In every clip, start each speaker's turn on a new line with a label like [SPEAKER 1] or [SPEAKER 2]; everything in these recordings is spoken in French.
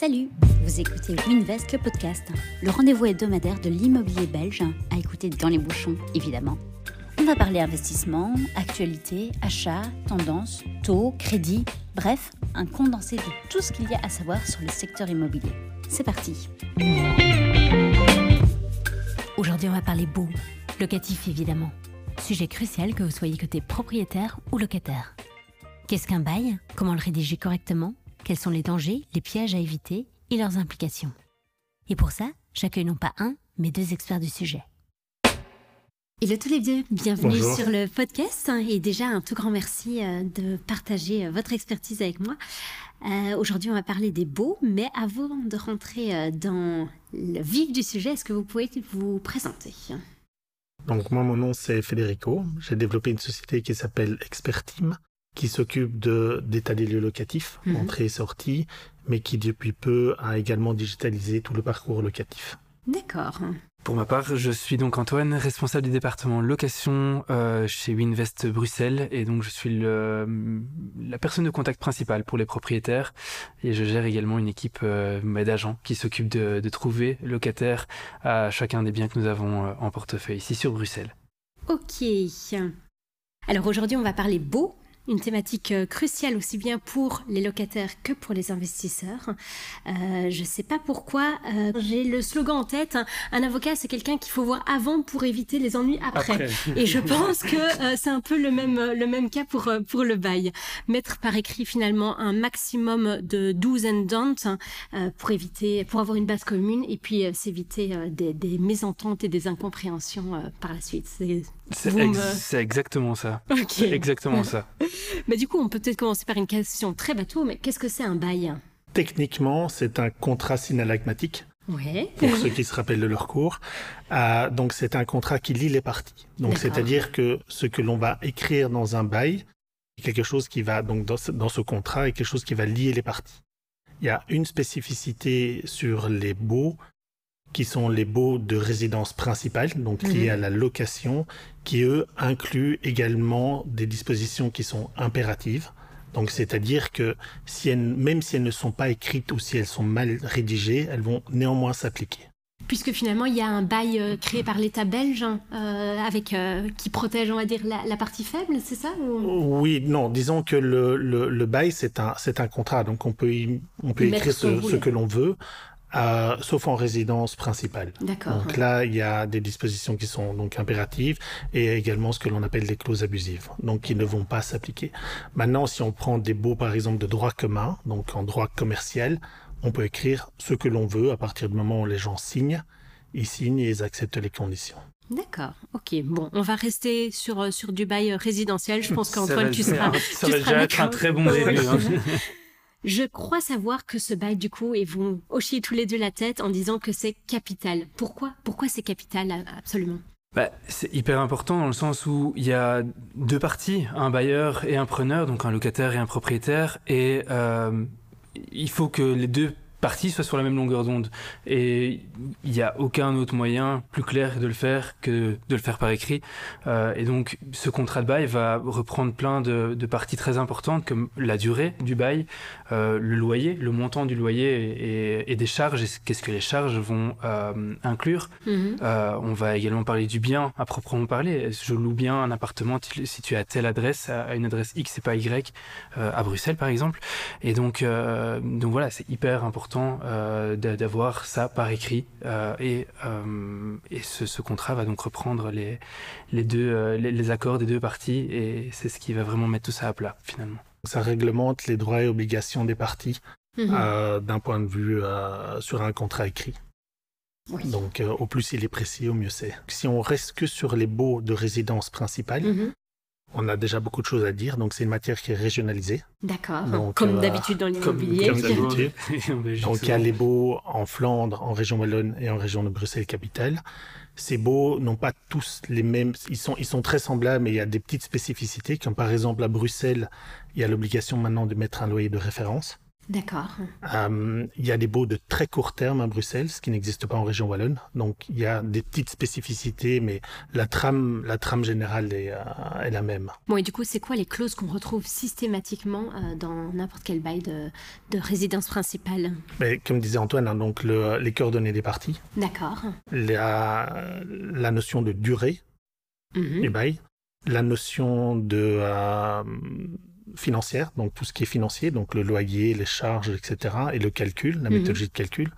[SPEAKER 1] Salut, vous écoutez Winvest, le podcast, le rendez-vous hebdomadaire de l'immobilier belge, à écouter dans les bouchons, évidemment. On va parler investissement, actualité, achat, tendance, taux, crédit, bref, un condensé de tout ce qu'il y a à savoir sur le secteur immobilier. C'est parti Aujourd'hui, on va parler beau, locatif évidemment. Sujet crucial que vous soyez côté propriétaire ou locataire. Qu'est-ce qu'un bail? Comment le rédiger correctement? Quels sont les dangers, les pièges à éviter et leurs implications? Et pour ça, j'accueille non pas un, mais deux experts du sujet. Hello tous les deux, bienvenue
[SPEAKER 2] Bonjour.
[SPEAKER 1] sur le podcast et déjà un tout grand merci euh, de partager euh, votre expertise avec moi. Euh, Aujourd'hui on va parler des beaux, mais avant de rentrer dans le vif du sujet, est-ce que vous pouvez vous présenter?
[SPEAKER 2] Donc moi, mon nom c'est Federico. J'ai développé une société qui s'appelle Expertime, qui s'occupe de d'état des lieux locatifs,
[SPEAKER 1] Mhm.
[SPEAKER 2] entrée et sortie, mais qui depuis peu a également digitalisé tout le parcours locatif.
[SPEAKER 1] D'accord.
[SPEAKER 3] Pour ma part, je suis donc Antoine, responsable du département location euh, chez Winvest Bruxelles, et donc je suis le, la personne de contact principale pour les propriétaires, et je gère également une équipe euh, d'agents qui s'occupe de, de trouver locataires à chacun des biens que nous avons euh, en portefeuille ici sur Bruxelles.
[SPEAKER 1] Ok. Alors aujourd'hui, on va parler beau, une thématique euh, cruciale aussi bien pour les locataires que pour les investisseurs. Euh, je ne sais pas pourquoi, euh, j'ai le slogan en tête, un, un avocat c'est quelqu'un qu'il faut voir avant pour éviter les ennuis après. Et je pense que euh, c'est un peu le même, euh, le même cas pour, euh, pour le bail. Mettre par écrit finalement un maximum de do's and don'ts euh, pour éviter, pour avoir une base commune et puis s'éviter des, des mésententes et des incompréhensions euh, par la suite. C'est
[SPEAKER 3] ex-
[SPEAKER 1] me-
[SPEAKER 3] exactement ça.
[SPEAKER 1] ok.
[SPEAKER 3] C'est exactement ça.
[SPEAKER 1] Mais du coup, on peut peut-être commencer par une question très bateau, mais qu'est-ce que c'est un bail?
[SPEAKER 2] Techniquement, c'est un contrat synalagmatique,
[SPEAKER 1] Ouais.
[SPEAKER 2] pour ceux qui se rappellent de leur cours. Euh, donc c'est un contrat qui lie les parties. Donc c'est-à-dire que ce que l'on va écrire dans un bail, est quelque chose qui va donc dans ce, dans ce contrat est quelque chose qui va lier les parties. Il y a une spécificité sur les baux qui sont les baux de résidence principale, donc liés
[SPEAKER 1] Mhm.
[SPEAKER 2] à la location, qui eux incluent également des dispositions qui sont impératives. Donc c'est-à-dire que si elles, même si elles ne sont pas écrites ou si elles sont mal rédigées, elles vont néanmoins s'appliquer.
[SPEAKER 1] Puisque finalement, il y a un bail euh, créé par l'État belge hein, euh, avec euh, qui protège, on va dire, la, la partie faible, c'est ça ou-
[SPEAKER 2] Oui, non, disons que le, le, le bail, c'est un, c'est un contrat, donc on peut, y- on peut
[SPEAKER 1] Mettre
[SPEAKER 2] écrire
[SPEAKER 1] ce
[SPEAKER 2] que l'on veut, euh, sauf en résidence principale.
[SPEAKER 1] D'accord.
[SPEAKER 2] Donc là, il y a des dispositions qui sont donc impératives et également ce que l'on appelle des clauses abusives, donc qui ne vont pas s'appliquer. Maintenant, si on prend des baux, par exemple, de droit commun, donc en droit commercial, on peut écrire ce que l'on veut à partir du moment où les gens signent, ils signent et ils acceptent les conditions.
[SPEAKER 1] D'accord. Ok. Bon, on va rester sur euh, sur du bail euh, résidentiel. Je pense qu'Antoine, tu seras.
[SPEAKER 3] ça
[SPEAKER 1] tu
[SPEAKER 3] va
[SPEAKER 1] seras
[SPEAKER 3] déjà être un très bon début.
[SPEAKER 1] Je crois savoir que ce bail, du coup, et vous hochiez tous les deux la tête en disant que c'est capital. Pourquoi Pourquoi c'est capital, absolument?
[SPEAKER 3] Bah, c'est hyper important dans le sens où il y a deux parties, un bailleur et un preneur, donc un locataire et un propriétaire, et euh, il faut que les deux parties soient sur la même longueur d'onde. Et il n'y a aucun autre moyen plus clair de le faire que de le faire par écrit. Euh, et donc, ce contrat de bail va reprendre plein de, de parties très importantes, comme la durée du bail, euh, le loyer, le montant du loyer et, et des charges, qu'est-ce que les charges vont euh, inclure.
[SPEAKER 1] Mhm.
[SPEAKER 3] On va également parler du bien à proprement parler. Je loue bien un appartement situé à telle adresse, à une adresse X et pas Y, à Bruxelles par exemple. Et donc, donc voilà, c'est hyper important euh, d'a- d'avoir ça par écrit. Euh, et euh, et ce, ce contrat va donc reprendre les, les, deux, euh, les, les accords des deux parties et c'est ce qui va vraiment mettre tout ça à plat finalement.
[SPEAKER 2] Ça réglemente les droits et obligations des parties
[SPEAKER 1] Mhm.
[SPEAKER 2] euh, d'un point de vue euh, sur un contrat écrit.
[SPEAKER 1] Oui.
[SPEAKER 2] Donc euh, au plus il est précis, au mieux c'est. Si on reste que sur les baux de résidence principale,
[SPEAKER 1] Mhm.
[SPEAKER 2] On a déjà beaucoup de choses à dire. Donc c'est une matière qui est régionalisée.
[SPEAKER 1] D'accord.
[SPEAKER 2] Donc,
[SPEAKER 1] Comme
[SPEAKER 2] euh,
[SPEAKER 1] d'habitude dans l'immobilier.
[SPEAKER 2] comme d'habitude. Donc il y a les baux en Flandre, en région wallonne et en région de Bruxelles-Capitale. Ces baux n'ont pas tous les mêmes, ils sont, ils sont très semblables, mais il y a des petites spécificités, comme par exemple à Bruxelles, il y a l'obligation maintenant de mettre un loyer de référence.
[SPEAKER 1] D'accord.
[SPEAKER 2] Euh, il y a des baux de très court terme à Bruxelles, ce qui n'existe pas en région wallonne. Donc il y a des petites spécificités, mais la trame, la trame générale est, euh, est la même.
[SPEAKER 1] Bon, et du coup, c'est quoi les clauses qu'on retrouve systématiquement euh, dans n'importe quel bail de, de résidence principale?
[SPEAKER 2] Mais comme disait Antoine, hein, donc le- les coordonnées des parties,
[SPEAKER 1] D'accord.
[SPEAKER 2] la, la notion de durée
[SPEAKER 1] Mhm.
[SPEAKER 2] du bail, la notion de financière, donc tout ce qui est financier, donc le loyer, les charges, etc., et le calcul, la
[SPEAKER 1] Mhm.
[SPEAKER 2] méthodologie de calcul,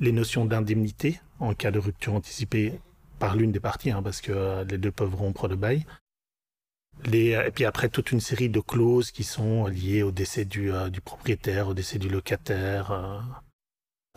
[SPEAKER 2] les notions d'indemnité en cas de rupture anticipée par l'une des parties, hein, parce que euh, les deux peuvent rompre le bail. Les, et puis après, toute une série de clauses qui sont liées au décès du, euh, du propriétaire, au décès du locataire, euh,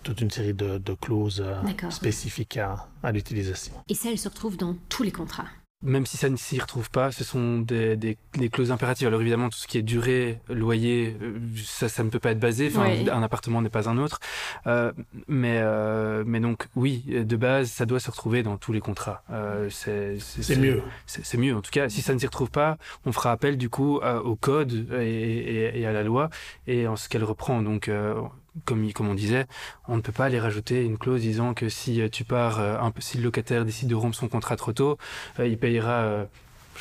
[SPEAKER 2] toute une série de, de clauses euh, spécifiques à, à l'utilisation.
[SPEAKER 1] Et ça, elle se retrouve dans tous les contrats.
[SPEAKER 3] Même si ça ne s'y retrouve pas, ce sont des, des- des clauses impératives. Alors évidemment, tout ce qui est durée, loyer, euh, ça, ça ne peut pas être basé. Enfin, un appartement n'est pas un autre. Euh, mais, euh, mais donc, oui, de base, ça doit se retrouver dans tous les contrats. Euh, c'est
[SPEAKER 2] C'est mieux.
[SPEAKER 3] C'est c'est mieux. En tout cas, si ça ne s'y retrouve pas, on fera appel du coup à- au code et, et- et à la loi et en ce qu'elle reprend. Donc, euh, comme, on disait, on ne peut pas aller rajouter une clause disant que si euh, tu pars, euh, un peu, si le locataire décide de rompre son contrat trop tôt, euh, il payera,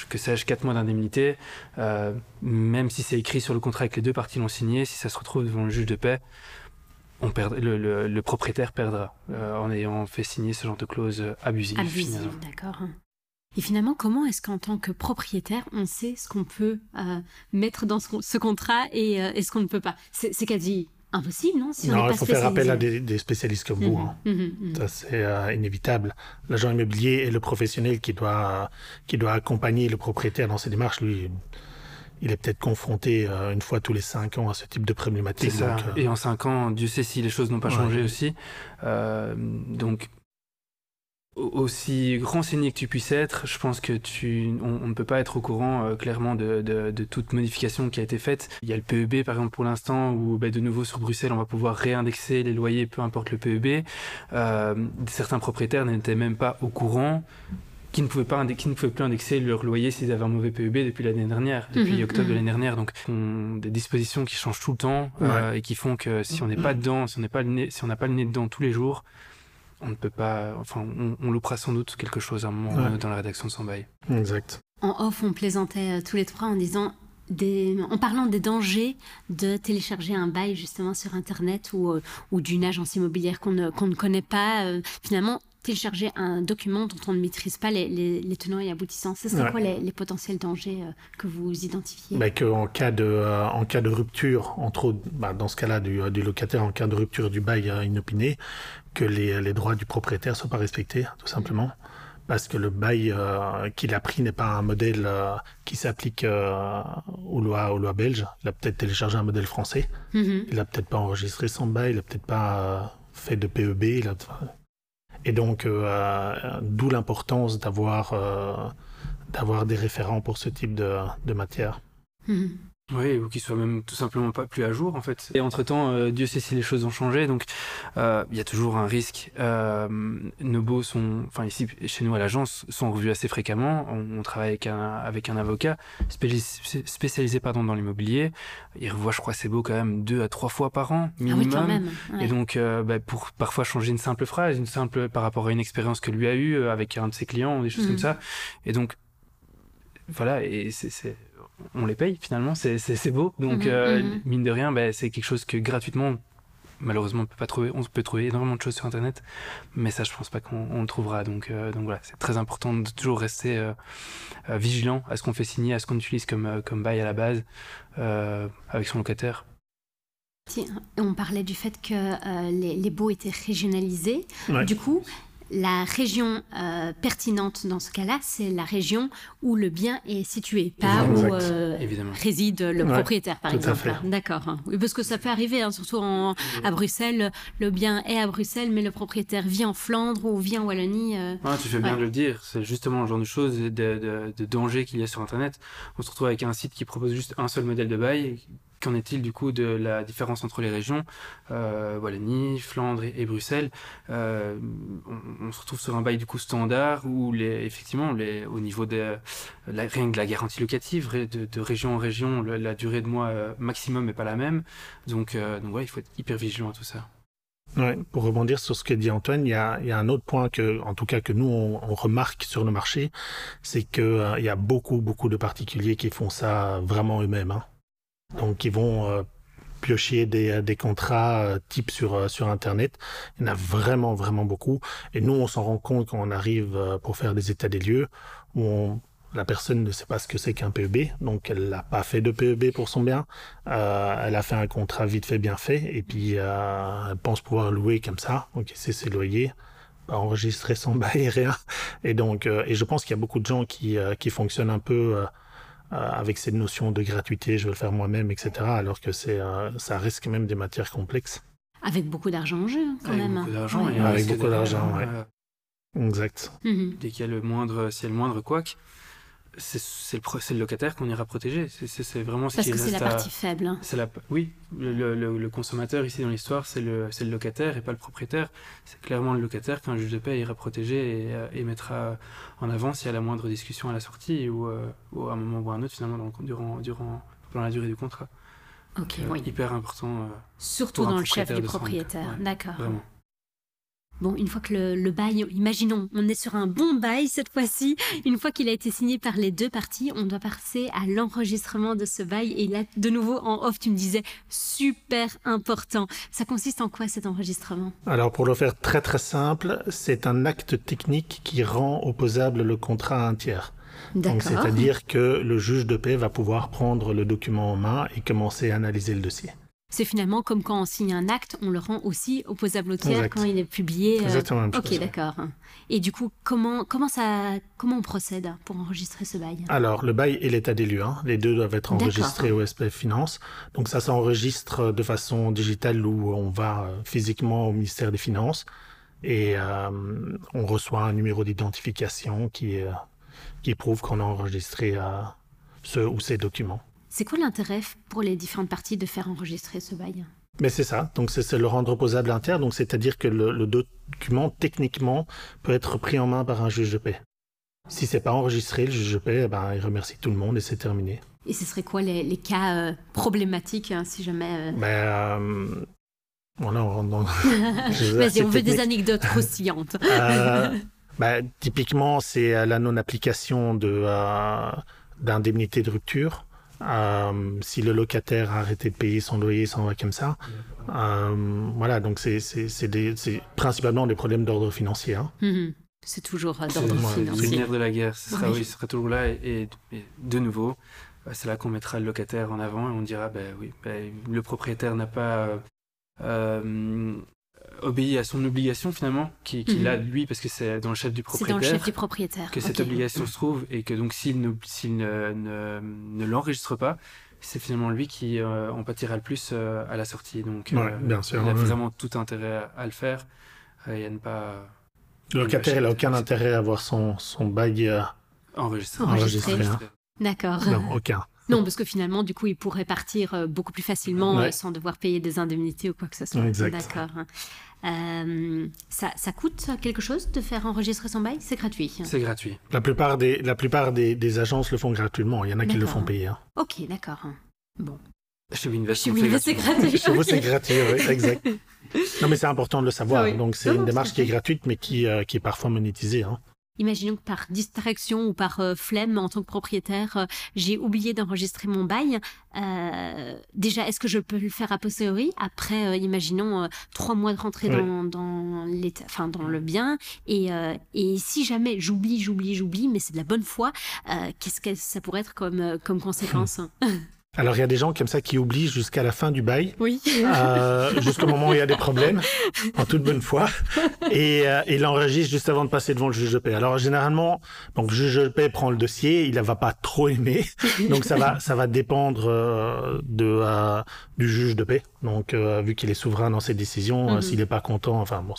[SPEAKER 3] que sais-je, 4 mois d'indemnité, euh, même si c'est écrit sur le contrat et que les deux parties l'ont signé, si ça se retrouve devant le juge de paix, on perd, le, le- le propriétaire perdra euh, en ayant fait signer ce genre de clause abusive.
[SPEAKER 1] Abusive, d'accord. Et finalement, comment est-ce qu'en tant que propriétaire, on sait ce qu'on peut euh, mettre dans ce, ce contrat et, et ce qu'on ne peut pas? C'est quasi impossible, non si on
[SPEAKER 2] Non, il faut faire appel à des, des spécialistes comme vous.
[SPEAKER 1] Mhm,
[SPEAKER 2] hein.
[SPEAKER 1] mhm, mhm.
[SPEAKER 2] Ça, c'est euh, inévitable. L'agent immobilier est le professionnel qui doit, euh, qui doit accompagner le propriétaire dans ses démarches. Lui, il est peut-être confronté euh, une fois tous les cinq ans à ce type de
[SPEAKER 3] C'est
[SPEAKER 2] problématique.
[SPEAKER 3] ça.
[SPEAKER 2] donc, euh,
[SPEAKER 3] Et en 5 ans, Dieu sait si les choses n'ont pas
[SPEAKER 2] Ouais.
[SPEAKER 3] changé aussi. Euh, donc, aussi renseigné que tu puisses être, je pense que tu, on, on ne peut pas être au courant euh, clairement de, de, de toute modification qui a été faite. Il y a le PEB par exemple pour l'instant où ben, de nouveau sur Bruxelles on va pouvoir réindexer les loyers peu importe le PEB. Euh, certains propriétaires n'étaient même pas au courant qui ne pouvaient pas qui ne pouvaient plus indexer leur loyer s'ils avaient un mauvais PEB depuis l'année dernière, depuis
[SPEAKER 1] Mhm,
[SPEAKER 3] octobre de
[SPEAKER 1] mhm.
[SPEAKER 3] l'année dernière. Donc, on- des dispositions qui changent tout le temps euh, et qui font que si on n'est pas dedans, si on n'est pas le nez, si on n'a pas le nez dedans tous les jours, on ne peut pas. Enfin, on, on loupera sans doute quelque chose à un moment
[SPEAKER 2] Ouais.
[SPEAKER 3] dans la rédaction de son bail.
[SPEAKER 2] Exact.
[SPEAKER 1] En off, on plaisantait euh, tous les trois en disant, des, en parlant des dangers de télécharger un bail justement sur Internet ou, euh, ou d'une agence immobilière qu'on ne, qu'on ne connaît pas. euh, finalement, télécharger un document dont on ne maîtrise pas les, les- les tenants et aboutissants. Ce serait
[SPEAKER 2] Ouais.
[SPEAKER 1] quoi les, les potentiels dangers euh, que vous identifiez?
[SPEAKER 2] Bah, que en cas de, euh, en cas de rupture, entre autres, bah, dans ce cas-là du, euh, du locataire, en cas de rupture du bail inopiné, que les, droits du propriétaire soient pas respectés, tout simplement. Parce que le bail euh, qu'il a pris n'est pas un modèle qui s'applique aux lois, aux lois belges. Il a peut-être téléchargé un modèle français.
[SPEAKER 1] Mhm.
[SPEAKER 2] Il a peut-être pas enregistré son bail. Il a peut-être pas fait de PEB. Il a... Et donc, euh, euh, d'où l'importance d'avoir euh, d'avoir des référents pour ce type de, matière.
[SPEAKER 1] Mhm.
[SPEAKER 3] Oui, ou qui soit même tout simplement pas plus à jour en fait. Et entre-temps, euh, Dieu sait si les choses ont changé, donc euh, il y a toujours un risque. Euh, nos baux sont, enfin ici chez nous à l'agence, sont revus assez fréquemment. On, on travaille avec un, avec un avocat spécialisé, spécialisé pardon, dans l'immobilier. Il revoit, je crois, ses baux quand même deux à trois fois par an
[SPEAKER 1] Ah
[SPEAKER 3] minimum.
[SPEAKER 1] oui, quand même. ouais.
[SPEAKER 3] Et donc, euh, bah, pour parfois changer une simple phrase, une simple par rapport à une expérience que lui a eue avec un de ses clients, des choses comme ça. Et donc, voilà, et c'est, c'est- on les paye finalement, c'est, c'est, c'est beau. Donc,
[SPEAKER 1] Mhm,
[SPEAKER 3] euh,
[SPEAKER 1] mhm.
[SPEAKER 3] mine de rien, bah, c'est quelque chose que gratuitement, malheureusement, on peut pas trouver. On peut trouver énormément de choses sur Internet, mais ça, je pense pas qu'on on le trouvera. Donc, euh, donc voilà, c'est très important de toujours rester euh, euh, vigilant à ce qu'on fait signer, à ce qu'on utilise comme, euh, comme bail à la base euh, avec son locataire.
[SPEAKER 1] Tiens, On parlait du fait que euh, les, les baux étaient régionalisés.
[SPEAKER 2] Ouais.
[SPEAKER 1] Du coup, la région euh, pertinente dans ce cas-là, c'est la région où le bien est situé, pas où euh, réside le
[SPEAKER 2] Ouais,
[SPEAKER 1] propriétaire, par exemple. D'accord. Oui, parce que ça peut arriver, hein, surtout en- à Bruxelles. Le bien est à Bruxelles, mais le propriétaire vit en Flandre ou vit en Wallonie. euh.
[SPEAKER 3] Ah, tu fais bien de le dire, c'est justement le genre de choses, de, de, de dangers qu'il y a sur Internet. On se retrouve avec un site qui propose juste un seul modèle de bail, Qu'en est-il du coup de la différence entre les régions euh, Wallonie, Flandre et, Bruxelles euh, on, se retrouve sur un bail du coup standard où les, effectivement les, au niveau de la, rien de la garantie locative de, région en région la, durée de mois euh, maximum n'est pas la même donc donc ouais il faut être hyper vigilant à tout ça.
[SPEAKER 2] Ouais, pour rebondir sur ce que dit Antoine, il y a, y a un autre point que, en tout cas, que nous on, remarque sur le marché, c'est que il y a beaucoup, beaucoup de particuliers qui font ça vraiment eux-mêmes. Hein. Donc ils vont euh, piocher des, euh, des contrats euh, type sur, sur Internet. Il y en a vraiment, vraiment beaucoup. Et nous, on s'en rend compte quand on arrive pour faire des états des lieux, où la personne ne sait pas ce que c'est qu'un PEB, donc elle n'a pas fait de PEB pour son bien. elle a fait un contrat vite fait, bien fait, et puis elle pense pouvoir louer comme ça, donc c'est ses loyers, pas enregistrer son bail, rien. Et donc, et je pense qu'il y a beaucoup de gens qui, fonctionnent un peu euh, avec cette notion de gratuité, je vais le faire moi-même, etc. Alors que c'est, euh, ça reste quand même des matières complexes.
[SPEAKER 1] Avec beaucoup d'argent en jeu, quand
[SPEAKER 3] avec
[SPEAKER 1] même.
[SPEAKER 3] Beaucoup d'argent, et
[SPEAKER 2] Avec beaucoup d'argent, oui. Exact.
[SPEAKER 3] Mhm. Dès qu'il y a le moindre, s'il y a le moindre couac, c'est le, le, locataire qu'on ira protéger. C'est vraiment ce
[SPEAKER 1] Parce
[SPEAKER 3] que
[SPEAKER 1] c'est la partie faible. Hein.
[SPEAKER 3] La... Oui, le, le, consommateur ici dans l'histoire, c'est le, locataire et pas le propriétaire. C'est clairement le locataire qu'un juge de paix ira protéger et, euh, et, mettra en avant s'il y a la moindre discussion à la sortie ou, euh, ou, à un moment ou à un autre, finalement, dans, durant, durant, pendant la durée du contrat.
[SPEAKER 1] Ok, oui.
[SPEAKER 3] Hyper important.
[SPEAKER 1] Surtout dans le chef du propriétaire. D'accord. Vraiment. Bon, une fois que le, bail, imaginons, on est sur un bon bail cette fois-ci, une fois qu'il a été signé par les deux parties, on doit passer à l'enregistrement de ce bail. Et là, de nouveau, en off, tu me disais, super important. Ça consiste en quoi cet enregistrement?
[SPEAKER 2] Alors, pour le faire très très simple, c'est un acte technique qui rend opposable le contrat à un tiers. Donc, c'est-à-dire que le juge de paix va pouvoir prendre le document en main et commencer à analyser le dossier.
[SPEAKER 1] C'est finalement comme quand on signe un acte, on le rend aussi opposable au tiers quand il est publié.
[SPEAKER 2] Euh, Exactement.
[SPEAKER 1] Ok, d'accord. Et du coup, comment, comment, ça, comment on procède pour enregistrer ce bail?
[SPEAKER 2] Alors, le bail et l'état des lieux, hein. les deux doivent être enregistrés au SPF Finance. Donc ça s'enregistre de façon digitale où on va euh, physiquement au ministère des Finances et euh, on reçoit un numéro d'identification qui, qui prouve qu'on a enregistré ce ou ces documents.
[SPEAKER 1] C'est quoi l'intérêt pour les différentes parties de faire enregistrer ce bail?
[SPEAKER 2] Mais c'est ça, donc c'est le rendre opposable inter, donc c'est-à-dire que le, document techniquement peut être pris en main par un juge de paix. Si c'est pas enregistré, le juge de paix, eh ben, il remercie tout le monde et c'est terminé.
[SPEAKER 1] Et ce serait quoi les, cas euh, problématiques, hein, si jamais...
[SPEAKER 2] Euh... Ben, euh... Voilà, on rentre dans...
[SPEAKER 1] Vas-y, on veut des anecdotes croustillantes.
[SPEAKER 2] euh, ben, typiquement, c'est la non-application de d'indemnité de rupture. Euh, si le locataire a arrêté de payer son loyer, s'en va comme ça. Euh, voilà, donc c'est principalement des problèmes d'ordre financier. Hein.
[SPEAKER 1] Mhm. C'est toujours euh, d'ordre financier.
[SPEAKER 3] C'est le nerf de la guerre, ce sera, oui. ce sera toujours là. Et, de nouveau, bah, c'est là qu'on mettra le locataire en avant et on dira, ben oui, ben, le propriétaire n'a pas obéit à son obligation finalement, qu'il qui mhm. a lui, parce que c'est dans le chef du propriétaire.
[SPEAKER 1] C'est dans le chef du propriétaire.
[SPEAKER 3] Que cette obligation se trouve et que donc s'il ne, ne, ne, l'enregistre pas, c'est finalement lui qui euh, en pâtira le plus euh, à la sortie. Donc
[SPEAKER 2] euh, bien sûr,
[SPEAKER 3] il a vraiment tout intérêt à, le faire et à ne pas.
[SPEAKER 2] Le locataire, il n'a aucun intérêt à avoir son, son bail
[SPEAKER 3] enregistré.
[SPEAKER 1] enregistré. Hein. D'accord.
[SPEAKER 2] Non, aucun.
[SPEAKER 1] Non, parce que finalement, du coup, il pourrait partir beaucoup plus facilement sans devoir payer des indemnités ou quoi que ce soit. D'accord. Euh, ça, ça, coûte quelque chose de faire enregistrer son bail? C'est gratuit
[SPEAKER 3] C'est gratuit.
[SPEAKER 2] La plupart, des, la plupart des, agences le font gratuitement. Il y en a qui le font payer. Hein.
[SPEAKER 1] Ok, d'accord. Bon.
[SPEAKER 3] Chez Winvest,
[SPEAKER 1] c'est gratuit.
[SPEAKER 2] Chez vous, c'est gratuit, oui, exact. Non, mais c'est important de le savoir. Donc, c'est une démarche qui est gratuite, mais qui, euh, qui est parfois monétisée. Hein.
[SPEAKER 1] Imaginons que par distraction ou par euh, flemme en tant que propriétaire, euh, j'ai oublié d'enregistrer mon bail. Euh, déjà, est-ce que je peux le faire a posteriori? Après, imaginons trois mois de rentrée dans, dans, enfin, dans le bien. Et, et si jamais j'oublie, j'oublie, j'oublie, mais c'est de la bonne foi, qu'est-ce que ça pourrait être comme, comme conséquence?
[SPEAKER 2] Alors il y a des gens comme ça qui oublient jusqu'à la fin du bail,
[SPEAKER 1] oui.
[SPEAKER 2] euh, jusqu'au moment où il y a des problèmes, en toute bonne foi, et euh, il enregistre juste avant de passer devant le juge de paix. Alors généralement, donc le juge de paix prend le dossier, il ne va pas trop aimer, donc ça va ça va dépendre euh, de euh, du juge de paix. Donc euh, vu qu'il est souverain dans ses décisions, mhm. s'il n'est pas content, enfin bon,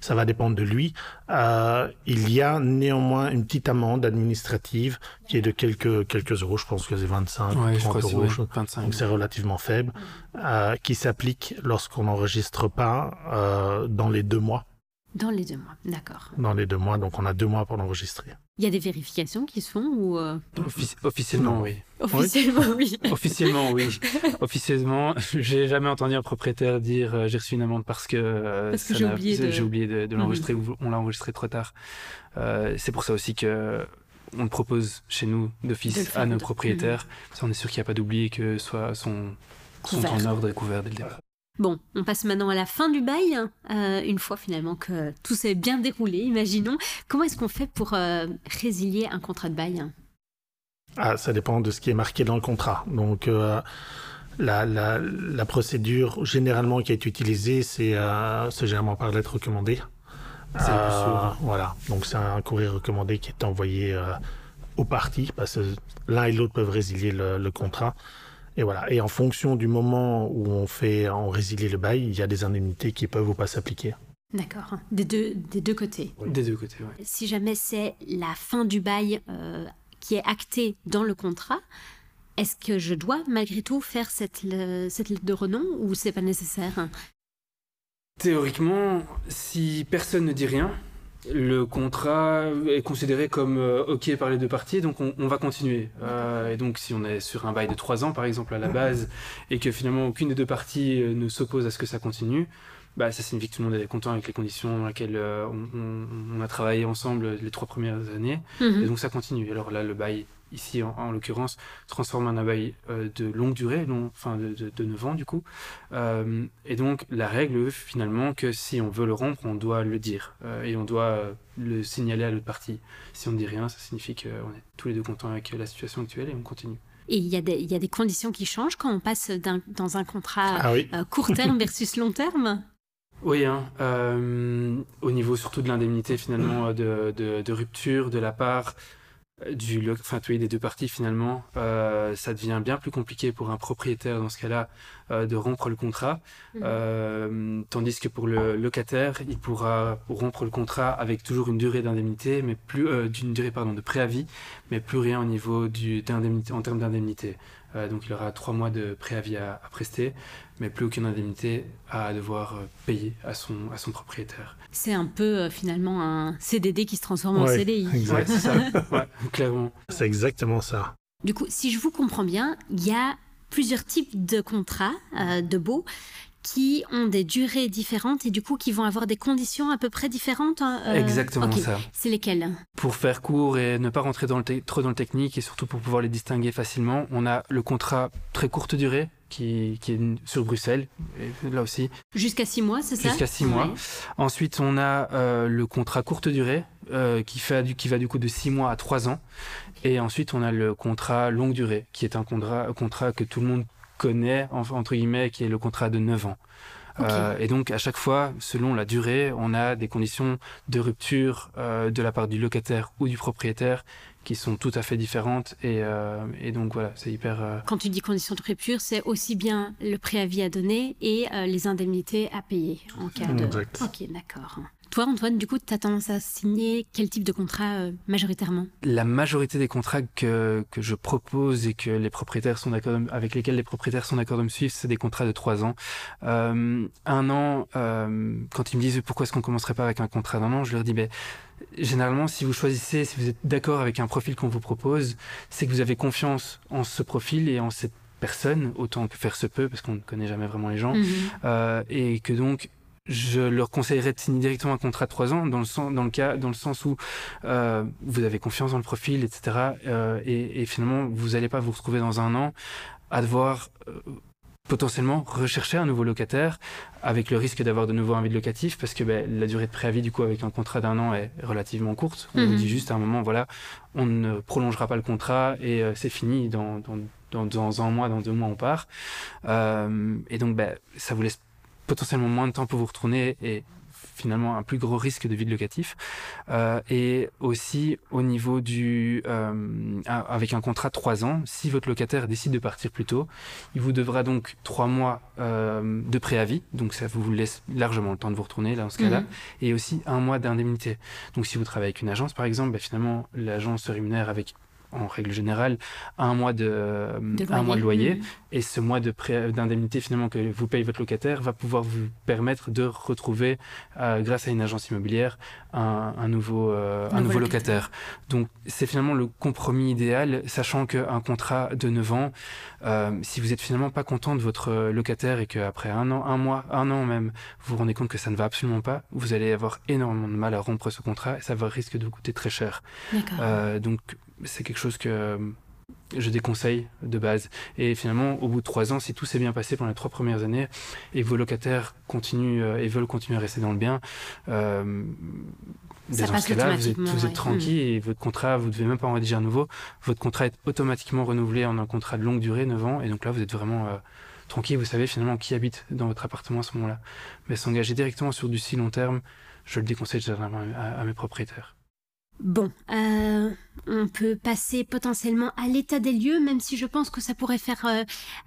[SPEAKER 2] ça va dépendre de lui. il y a néanmoins une petite amende administrative qui est de quelques quelques euros, je pense que c'est 25, 30 euros
[SPEAKER 3] 25.
[SPEAKER 2] donc c'est relativement faible, euh, qui s'applique lorsqu'on n'enregistre pas euh, dans les deux mois.
[SPEAKER 1] Dans les deux mois, d'accord.
[SPEAKER 2] Dans les deux mois, donc on a deux mois pour l'enregistrer.
[SPEAKER 1] Il y a des vérifications qui se font ou euh,
[SPEAKER 3] Offici- officiellement, oui.
[SPEAKER 1] officiellement oui.
[SPEAKER 3] Officiellement, oui. Officiellement, j'ai jamais entendu un propriétaire dire euh, j'ai reçu une amende parce que, euh,
[SPEAKER 1] Parce que
[SPEAKER 3] ça
[SPEAKER 1] j'ai oublié de-
[SPEAKER 3] j'ai oublié de, de
[SPEAKER 1] Mhm.
[SPEAKER 3] l'enregistrer ou on l'a enregistré trop tard. Euh, c'est pour ça aussi que on le propose chez nous d'office
[SPEAKER 1] faire,
[SPEAKER 3] à nos
[SPEAKER 1] de-
[SPEAKER 3] propriétaires. Ça, on est sûr qu'il n'y a pas d'oubli et que soit sont, sont en
[SPEAKER 1] Couvert.
[SPEAKER 3] ordre et couverts dès le départ.
[SPEAKER 1] Bon, on passe maintenant à la fin du bail. euh, une fois finalement que tout s'est bien déroulé, imaginons. Comment est-ce qu'on fait pour euh, résilier un contrat de bail?
[SPEAKER 2] Ah, ça dépend de ce qui est marqué dans le contrat. Donc, euh, la, la, la procédure généralement qui est utilisée, c'est euh, c'est généralement par lettre recommandée.
[SPEAKER 3] C'est le plus sûr.
[SPEAKER 2] Voilà. Donc, c'est un courrier recommandé qui est envoyé euh, aux parties parce que l'un et l'autre peuvent résilier le, le contrat. Et voilà. Et en fonction du moment où on fait, on résilie le bail, il y a des indemnités qui peuvent ou pas s'appliquer.
[SPEAKER 1] D'accord, des deux, des deux côtés.
[SPEAKER 3] Des deux côtés, ouais.
[SPEAKER 1] Si jamais c'est la fin du bail euh, qui est actée dans le contrat, est-ce que je dois malgré tout faire cette, le- cette lettre de renom ou c'est pas nécessaire?
[SPEAKER 3] Théoriquement, si personne ne dit rien, le contrat est considéré comme euh, OK par les deux parties, donc on, on va continuer. Euh, et donc si on est sur un bail de trois ans, par exemple, à la base, et que finalement aucune des deux parties euh, ne s'oppose à ce que ça continue, bah, ça signifie que tout le monde est content avec les conditions dans lesquelles euh, on, on- on a travaillé ensemble les trois premières années. Et
[SPEAKER 1] Mhm.
[SPEAKER 3] donc ça continue. Alors là, le bail, ici en, en l'occurrence, transforme un bail euh, de longue durée, long, enfin de, de, de 9 ans du coup. Euh, et donc la règle veut finalement que si on veut le rompre, on doit le dire. Euh, et on doit le signaler à l'autre partie. Si on ne dit rien, ça signifie qu'on est tous les deux contents avec la situation actuelle et on continue.
[SPEAKER 1] Et il y, a des- il y a des conditions qui changent quand on passe dans un contrat
[SPEAKER 2] Ah oui.
[SPEAKER 1] euh, court terme versus long terme?
[SPEAKER 3] Oui, hein, euh, au niveau surtout de l'indemnité finalement de, de, de rupture de la part euh, du, lo- enfin, oui, des deux parties finalement, euh, ça devient bien plus compliqué pour un propriétaire dans ce cas-là euh, de rompre le contrat,
[SPEAKER 1] Mhm.
[SPEAKER 3] Euh, tandis que pour le locataire, il pourra rompre le contrat avec toujours une durée d'indemnité, mais plus euh, d'une durée pardon de préavis, mais plus rien au niveau du d'indemnité en termes d'indemnité. Euh, donc il aura trois mois de préavis à, à prester, mais plus aucune indemnité à devoir euh, payer à son à son propriétaire.
[SPEAKER 1] C'est un peu euh, finalement un CDD qui se transforme en CDI.
[SPEAKER 2] exact.
[SPEAKER 3] Ouais, ça. Ouais, clairement.
[SPEAKER 2] C'est exactement ça.
[SPEAKER 1] Du coup, si je vous comprends bien, il y a plusieurs types de contrats euh, de baux qui ont des durées différentes et du coup qui vont avoir des conditions à peu près différentes. hein, euh,
[SPEAKER 3] Exactement ça.
[SPEAKER 1] C'est lesquelles?
[SPEAKER 3] Pour faire court et ne pas rentrer dans le trop dans le technique et surtout pour pouvoir les distinguer facilement, on a le contrat très courte durée qui, qui est sur Bruxelles, et là aussi,
[SPEAKER 1] Jusqu'à six mois, c'est ça
[SPEAKER 3] jusqu'à six mois. Ensuite, on a euh, le contrat courte durée euh, qui, fait, du- qui va du coup de 6 mois à 3 ans. Et ensuite, on a le contrat longue durée qui est un contrat, un contrat que tout le monde connaît, en- entre guillemets, qui est le contrat de 9 ans. Euh, et donc, à chaque fois, selon la durée, on a des conditions de rupture euh, de la part du locataire ou du propriétaire qui sont tout à fait différentes. Et, euh, et donc, voilà, c'est hyper. euh,
[SPEAKER 1] Quand tu dis conditions de rupture, c'est aussi bien le préavis à donner et euh, les indemnités à payer en cas de.
[SPEAKER 2] Exact.
[SPEAKER 1] Ok, d'accord. Toi, Antoine, du coup, tu as tendance à signer quel type de contrat euh, majoritairement?
[SPEAKER 3] La majorité des contrats que, que je propose et que les propriétaires sont d'accord avec lesquels les propriétaires sont d'accord de me suivre, c'est des contrats de trois ans. Euh, un an, euh, quand ils me disent pourquoi est-ce qu'on commencerait pas avec un contrat d'un an, je leur dis ben généralement si vous choisissez, si vous êtes d'accord avec un profil qu'on vous propose, c'est que vous avez confiance en ce profil et en cette personne autant que faire se peut parce qu'on ne connaît jamais vraiment les gens
[SPEAKER 1] Mhm.
[SPEAKER 3] euh, et que donc je leur conseillerais de signer directement un contrat de trois ans dans le sens, dans le cas, dans le sens où euh, vous avez confiance dans le profil, etc. euh, et, et finalement, vous n'allez pas vous retrouver dans un an à devoir euh, potentiellement rechercher un nouveau locataire avec le risque d'avoir de nouveaux invités locatifs parce que ben, la durée de préavis du coup avec un contrat d'un an est relativement courte. On vous
[SPEAKER 1] Mhm.
[SPEAKER 3] dit juste à un moment voilà, on ne prolongera pas le contrat et euh, c'est fini dans, dans, dans, dans un mois, dans deux mois on part. Euh, et donc ben, ça vous laisse potentiellement moins de temps pour vous retourner et finalement un plus gros risque de vide locatif. Euh, et aussi au niveau du... euh, avec un contrat de trois ans, si votre locataire décide de partir plus tôt, il vous devra donc trois mois euh, de préavis, donc ça vous laisse largement le temps de vous retourner là, dans ce cas-là,
[SPEAKER 1] Mhm.
[SPEAKER 3] et aussi un mois d'indemnité. Donc si vous travaillez avec une agence par exemple, ben, finalement l'agence se rémunère avec en règle générale, un mois de, un mois de loyer. Mmh. Et ce mois d'indemnité finalement que vous paye votre locataire va pouvoir vous permettre de retrouver, euh, grâce à une agence immobilière, un, un nouveau, euh, un, nouveau locataire. Donc c'est finalement le compromis idéal, sachant qu'un contrat de 9 ans, euh, si vous êtes finalement pas content de votre locataire et qu'après un an, un mois, un an même, vous vous rendez compte que ça ne va absolument pas, vous allez avoir énormément de mal à rompre ce contrat et ça va risque de vous coûter très cher. Euh, donc c'est quelque chose que je déconseille de base. Et finalement, au bout de trois ans, si tout s'est bien passé pendant les trois premières années et vos locataires continuent euh, et veulent continuer à rester dans le bien, euh, dans ce cas-là, vous êtes, vous êtes tranquille mm. et votre contrat, vous ne devez même pas en rédiger un nouveau. Votre contrat est automatiquement renouvelé en un contrat de longue durée, 9 ans. Et donc là, vous êtes vraiment euh, tranquille. Vous savez finalement qui habite dans votre appartement à ce moment-là. Mais s'engager directement sur du si long terme, je le déconseille généralement à mes propriétaires.
[SPEAKER 1] Bon, euh, on peut passer potentiellement à l'état des lieux, même si je pense que ça pourrait faire euh,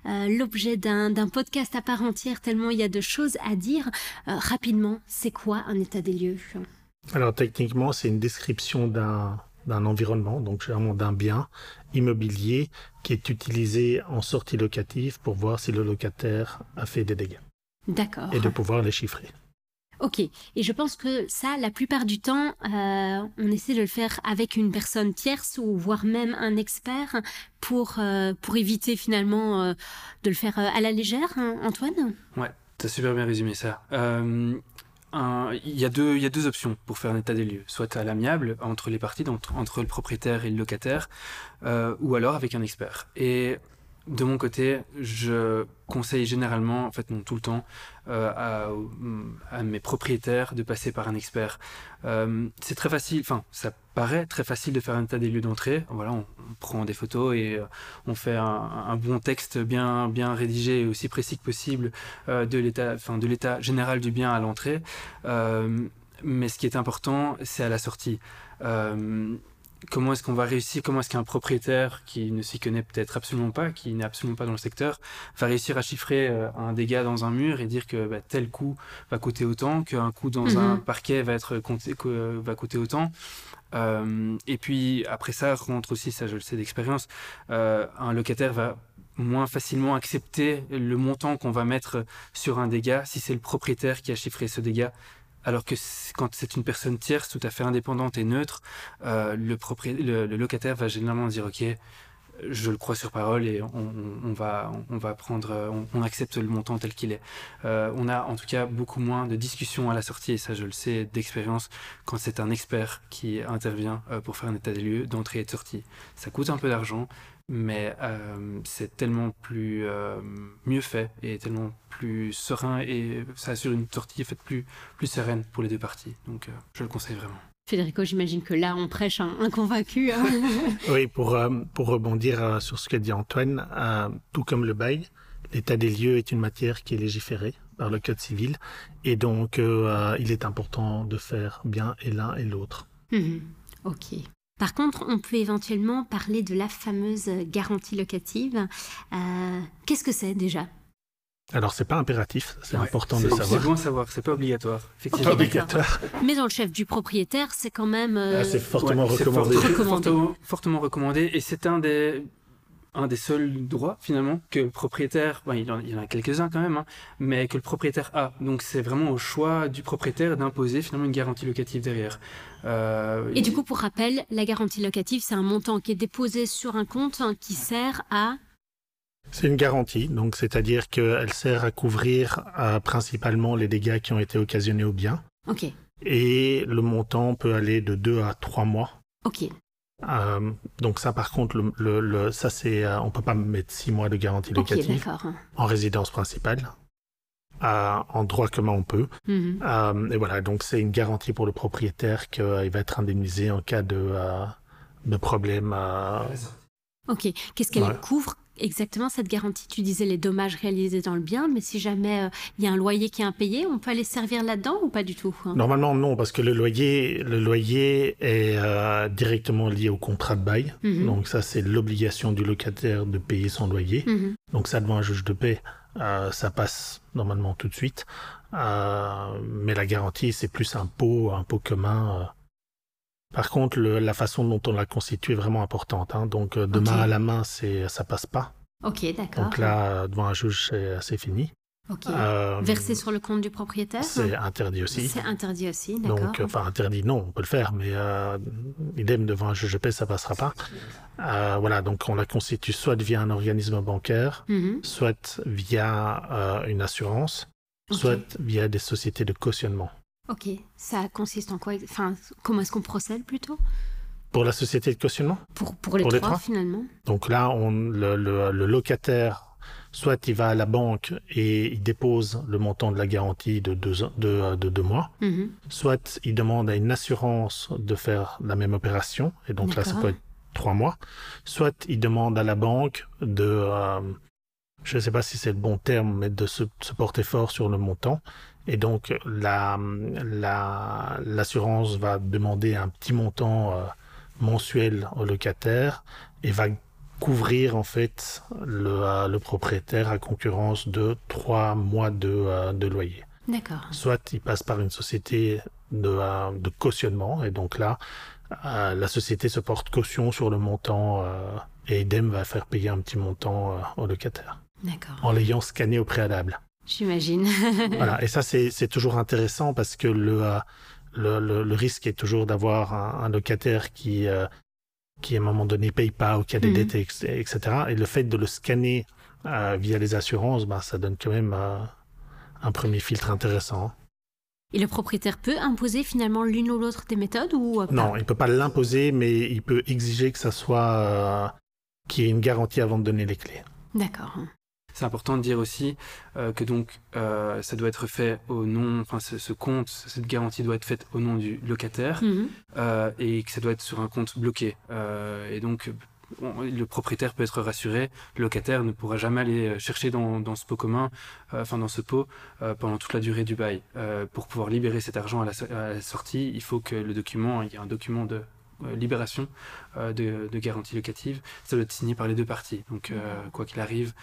[SPEAKER 1] euh, l'objet d'un podcast à part entière, tellement il y a de choses à dire. rapidement, c'est quoi un état des lieux?
[SPEAKER 2] Alors techniquement, c'est une description d'un d'un environnement, donc généralement d'un bien immobilier qui est utilisé en sortie locative pour voir si le locataire a fait des dégâts.
[SPEAKER 1] D'accord.
[SPEAKER 2] Et de pouvoir les chiffrer.
[SPEAKER 1] Ok, et je pense que ça, la plupart du temps, euh, on essaie de le faire avec une personne tierce ou voire même un expert pour, euh, pour éviter finalement euh, de le faire à la légère, hein, Antoine?
[SPEAKER 3] Ouais, as super bien résumé ça. Il y, a deux, y a deux options pour faire un état des lieux, soit à l'amiable entre les parties, entre, le propriétaire et le locataire, ou alors avec un expert. Et de mon côté, je conseille généralement, en fait tout le temps, euh, à, mes propriétaires de passer par un expert. Euh, c'est très facile, enfin ça paraît très facile de faire un tas des lieux d'entrée. Voilà, on, prend des photos et euh, on fait un, bon texte bien bien rédigé et aussi précis que possible de l'état, de l'état général du bien à l'entrée. mais ce qui est important, c'est à la sortie comment est-ce qu'on va réussir, comment est-ce qu'un propriétaire qui ne s'y connaît peut-être absolument pas, qui n'est absolument pas dans le secteur, va réussir à chiffrer euh, un dégât dans un mur et dire que bah, tel coût va coûter autant, qu'un coût dans un mhm. parquet va être compté, va coûter autant. Euh, et puis après ça rentre aussi, ça je le sais d'expérience, euh, un locataire va moins facilement accepter le montant qu'on va mettre sur un dégât si c'est le propriétaire qui a chiffré ce dégât alors que quand c'est une personne tierce, tout à fait indépendante et neutre, euh, le, le, locataire va généralement dire ok, je le crois sur parole et on, va on va prendre on, accepte le montant tel qu'il est. Euh, on a en tout cas beaucoup moins de discussions à la sortie et ça je le sais d'expérience quand c'est un expert qui intervient euh, pour faire un état des lieux d'entrée et de sortie. Ça coûte un peu d'argent, mais euh, c'est tellement plus euh, mieux fait et tellement plus serein et ça assure une sortie faite plus, plus sereine pour les deux parties. Donc euh, je le conseille vraiment.
[SPEAKER 1] Federico, j'imagine que là, on prêche un, convaincu. Hein.
[SPEAKER 2] oui, pour, pour rebondir sur ce qu'a dit Antoine, tout comme le bail, l'état des lieux est une matière qui est légiférée par le Code civil et donc il est important de faire bien et l'un et l'autre.
[SPEAKER 1] Mhm. Ok. Par contre, on peut éventuellement parler de la fameuse garantie locative. Euh, qu'est-ce que c'est déjà?
[SPEAKER 2] Alors, c'est pas impératif, c'est important de savoir.
[SPEAKER 3] C'est bon à savoir, c'est pas obligatoire.
[SPEAKER 2] Effectivement. Pas obligatoire.
[SPEAKER 1] Mais dans le chef du propriétaire, c'est quand même. Euh,
[SPEAKER 2] ah, c'est fortement recommandé.
[SPEAKER 3] fortement, recommandé. Et c'est un des, un des seuls droits finalement que le propriétaire, il, y en a quelques-uns quand même, hein, mais que le propriétaire a. Donc c'est vraiment au choix du propriétaire d'imposer finalement une garantie locative derrière.
[SPEAKER 1] Euh, et du coup, pour rappel, la garantie locative, c'est un montant qui est déposé sur un compte hein, qui sert à
[SPEAKER 2] c'est une garantie, donc c'est-à-dire qu'elle sert à couvrir euh, principalement les dégâts qui ont été occasionnés au bien.
[SPEAKER 1] Ok.
[SPEAKER 2] Et le montant peut aller de 2 à 3 mois.
[SPEAKER 1] Ok.
[SPEAKER 2] Euh, donc ça, par contre, le, le, ça c'est, euh, on peut pas mettre six mois de garantie locative en résidence principale. Euh, en droit commun, on peut. Mhm. et voilà, donc c'est une garantie pour le propriétaire qu'il va être indemnisé en cas de, de problème.
[SPEAKER 1] Ok, qu'est-ce qu'elle couvre exactement cette garantie Tu disais les dommages réalisés dans le bien, mais si jamais euh, il y a un loyer qui est impayé, on peut aller servir là-dedans ou pas du tout
[SPEAKER 2] hein? Normalement non, parce que le loyer, le loyer est euh, directement lié au contrat de bail. Mhm. Donc ça, c'est l'obligation du locataire de payer son loyer. Mhm. Donc ça, devant un juge de paix, euh, ça passe normalement tout de suite. mais la garantie, c'est plus un pot, un pot commun Par contre, le, la façon dont on la constitue est vraiment importante. Hein. Donc, euh, de
[SPEAKER 1] Ok.
[SPEAKER 2] main à la main, c'est, ça passe pas.
[SPEAKER 1] Ok, d'accord.
[SPEAKER 2] Donc là, euh, devant un juge, c'est, fini.
[SPEAKER 1] Ok.
[SPEAKER 2] Euh,
[SPEAKER 1] Verser sur le compte du propriétaire?
[SPEAKER 2] C'est interdit aussi.
[SPEAKER 1] C'est interdit aussi, d'accord.
[SPEAKER 2] Donc, euh, enfin, interdit, non, on peut le faire, mais euh, idem devant un juge de paix, ça passera pas. Euh, voilà, donc on la constitue soit via un organisme bancaire,
[SPEAKER 1] Mhm.
[SPEAKER 2] soit via une assurance, soit via des sociétés de cautionnement.
[SPEAKER 1] Ok, ça consiste en quoi Enfin, comment est-ce qu'on procède plutôt?
[SPEAKER 2] Pour la société de cautionnement,
[SPEAKER 1] pour, pour les
[SPEAKER 2] Pour les
[SPEAKER 1] trois, finalement.
[SPEAKER 2] Donc là, on, le, le- le locataire, soit il va à la banque et il dépose le montant de la garantie de deux, de, de deux mois,
[SPEAKER 1] Mhm.
[SPEAKER 2] soit il demande à une assurance de faire la même opération, et donc là, ça peut être trois mois, soit il demande à la banque de, euh, je ne sais pas si c'est le bon terme, mais de se, se porter fort sur le montant, et donc la, la, l'assurance va demander un petit montant euh, mensuel au locataire et va couvrir en fait le, euh, le propriétaire à concurrence de trois mois de, euh, de loyer
[SPEAKER 1] D'accord.
[SPEAKER 2] soit il passe par une société de, de cautionnement, et donc là, euh, la société se porte caution sur le montant euh, et idem va faire payer un petit montant euh, au locataire. En l'ayant scanné au préalable.
[SPEAKER 1] J'imagine.
[SPEAKER 2] voilà, et ça c'est toujours intéressant parce que le, euh, le, le, le risque est toujours d'avoir un, un locataire qui, euh, qui à un moment donné paye pas ou qui a des
[SPEAKER 1] Mhm.
[SPEAKER 2] dettes, etc. Et le fait de le scanner euh, via les assurances, bah, ça donne quand même un premier filtre intéressant.
[SPEAKER 1] Et le propriétaire peut imposer finalement l'une ou l'autre des méthodes ou
[SPEAKER 2] Non, il peut pas l'imposer, mais il peut exiger que ça soit qu'il y ait une garantie avant de donner les clés.
[SPEAKER 1] D'accord.
[SPEAKER 3] C'est important de dire aussi euh, que donc euh, ça doit être fait au nom, enfin ce, ce compte, cette garantie doit être faite au nom du locataire
[SPEAKER 1] Mhm.
[SPEAKER 3] euh, et que ça doit être sur un compte bloqué. Et donc on- le propriétaire peut être rassuré, le locataire ne pourra jamais aller chercher dans, dans ce pot commun, enfin dans ce pot, pendant toute la durée du bail. Pour pouvoir libérer cet argent à la, so- à la sortie, il faut que le document, il y a un document de libération euh, de, de garantie locative, ça doit être signé par les deux parties. Donc euh, quoi qu'il arrive,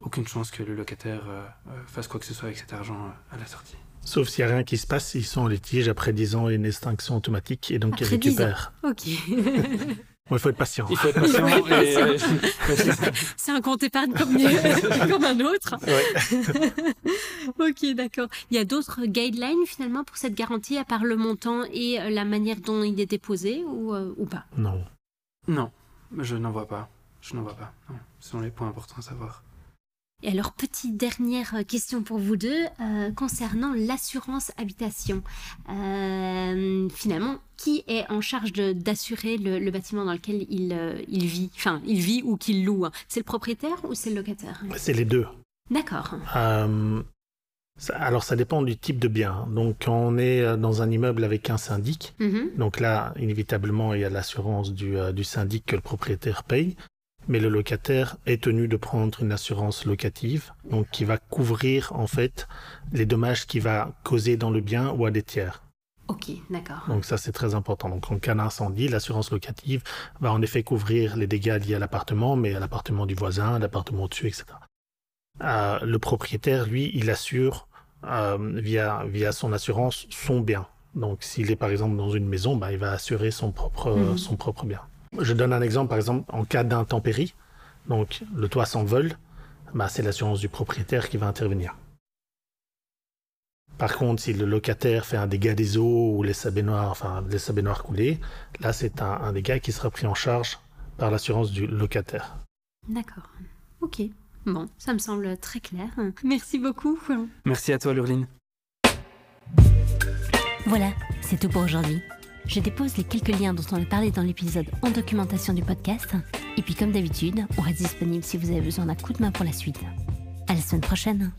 [SPEAKER 3] aucune chance que le locataire euh, euh, fasse quoi que ce soit avec cet argent euh, à la sortie.
[SPEAKER 2] Sauf s'il n'y a rien qui se passe, ils sont en litige après 10 ans et une extinction automatique, et donc ils
[SPEAKER 1] Après 10 ans.
[SPEAKER 2] récupèrent.
[SPEAKER 1] Ok.
[SPEAKER 2] Bon, il faut être patient.
[SPEAKER 3] Il faut être patient et, euh,
[SPEAKER 1] C'est un compte épargne comme, comme un autre. ok, d'accord. Il y a d'autres guidelines finalement pour cette garantie à part le montant et la manière dont il est déposé ou, euh, ou pas?
[SPEAKER 2] Non.
[SPEAKER 3] Non, je n'en vois pas. Je n'en vois pas. Non. Ce sont les points importants à savoir.
[SPEAKER 1] Et alors, petite dernière question pour vous deux euh, concernant l'assurance habitation. Euh, finalement, qui est en charge d'assurer le, le bâtiment dans lequel il, euh, il vit? Enfin, il vit ou qu'il loue. hein. C'est le propriétaire ou c'est le locataire?
[SPEAKER 2] C'est les deux.
[SPEAKER 1] D'accord.
[SPEAKER 2] Ça- alors, ça dépend du type de bien. Donc, quand on est dans un immeuble avec un syndic,
[SPEAKER 1] Mhm.
[SPEAKER 2] donc là, inévitablement, il y a l'assurance du, euh, du syndic que le propriétaire paye. Mais le locataire est tenu de prendre une assurance locative, donc qui va couvrir en fait les dommages qu'il va causer dans le bien ou à des tiers.
[SPEAKER 1] Ok, d'accord.
[SPEAKER 2] Donc ça c'est très important. Donc en cas d'incendie, l'assurance locative va en effet couvrir les dégâts liés à l'appartement, mais à l'appartement du voisin, à l'appartement au-dessus, etc. Euh, le propriétaire, lui, il assure euh, via, via son assurance son bien. Donc s'il est par exemple dans une maison, bah, il va assurer son propre,
[SPEAKER 1] Mhm.
[SPEAKER 2] son propre bien. Je donne un exemple, par exemple, en cas d'intempérie, donc le toit s'envole, bah, c'est l'assurance du propriétaire qui va intervenir. Par contre, si le locataire fait un dégât des eaux ou laisse sa baignoire, enfin, laisse sa baignoire couler, là, c'est un, un dégât qui sera pris en charge par l'assurance du locataire.
[SPEAKER 1] D'accord. Ok. Bon, ça me semble très clair. Merci beaucoup.
[SPEAKER 3] Merci à toi, Lurline.
[SPEAKER 4] Voilà, c'est tout pour aujourd'hui. Je dépose les quelques liens dont on a parlé dans l'épisode en documentation du podcast. Et puis comme d'habitude, on reste disponible si vous avez besoin d'un coup de main pour la suite. À la semaine prochaine